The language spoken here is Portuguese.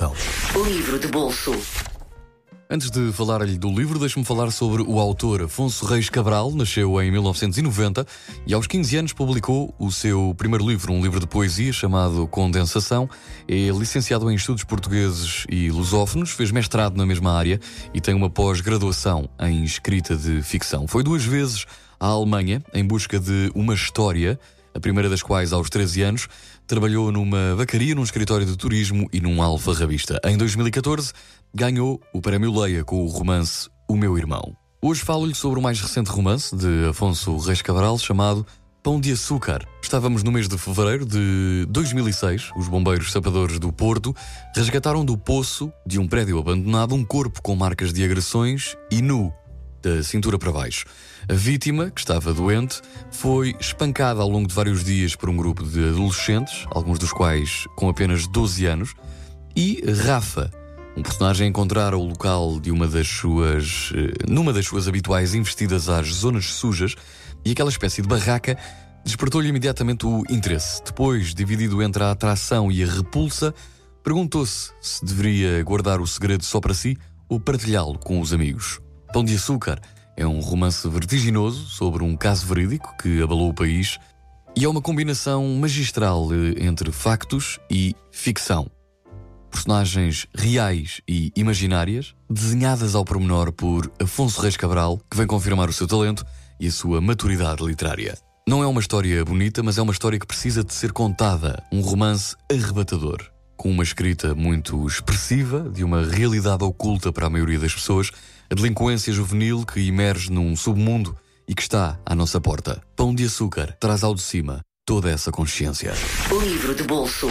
então. Livro de bolso. Antes de falar-lhe do livro, deixe-me falar sobre o autor Afonso Reis Cabral. Nasceu em 1990 e aos 15 anos publicou o seu primeiro livro, um livro de poesia chamado Condensação. É licenciado em Estudos Portugueses e Lusófonos, fez mestrado na mesma área e tem uma pós-graduação em escrita de ficção. Foi duas vezes à Alemanha em busca de uma história a primeira das quais, aos 13 anos, trabalhou numa vacaria, num escritório de turismo e num alfarrabista. Em 2014, ganhou o Prémio Leia com o romance O Meu Irmão. Hoje falo-lhe sobre o mais recente romance de Afonso Reis Cabral, chamado Pão de Açúcar. Estávamos no mês de fevereiro de 2006. Os bombeiros sapadores do Porto resgataram do poço de um prédio abandonado um corpo com marcas de agressões e nu, da cintura para baixo. A vítima, que estava doente, foi espancada ao longo de vários dias por um grupo de adolescentes, alguns dos quais com apenas 12 anos, e Rafa, um personagem encontrara o local de uma das suas. Eh, numa das suas habituais investidas às zonas sujas e aquela espécie de barraca despertou-lhe imediatamente o interesse. Depois, dividido entre a atração e a repulsa, perguntou-se se deveria guardar o segredo só para si ou partilhá-lo com os amigos. Pão de Açúcar é um romance vertiginoso sobre um caso verídico que abalou o país e é uma combinação magistral eh, entre factos e ficção. Personagens reais e imaginárias, desenhadas ao pormenor por Afonso Reis Cabral, que vem confirmar o seu talento e a sua maturidade literária. Não é uma história bonita, mas é uma história que precisa de ser contada, um romance arrebatador com uma escrita muito expressiva de uma realidade oculta para a maioria das pessoas, a delinquência juvenil que emerge num submundo e que está à nossa porta. Pão de açúcar traz ao de cima toda essa consciência. Livro de bolso.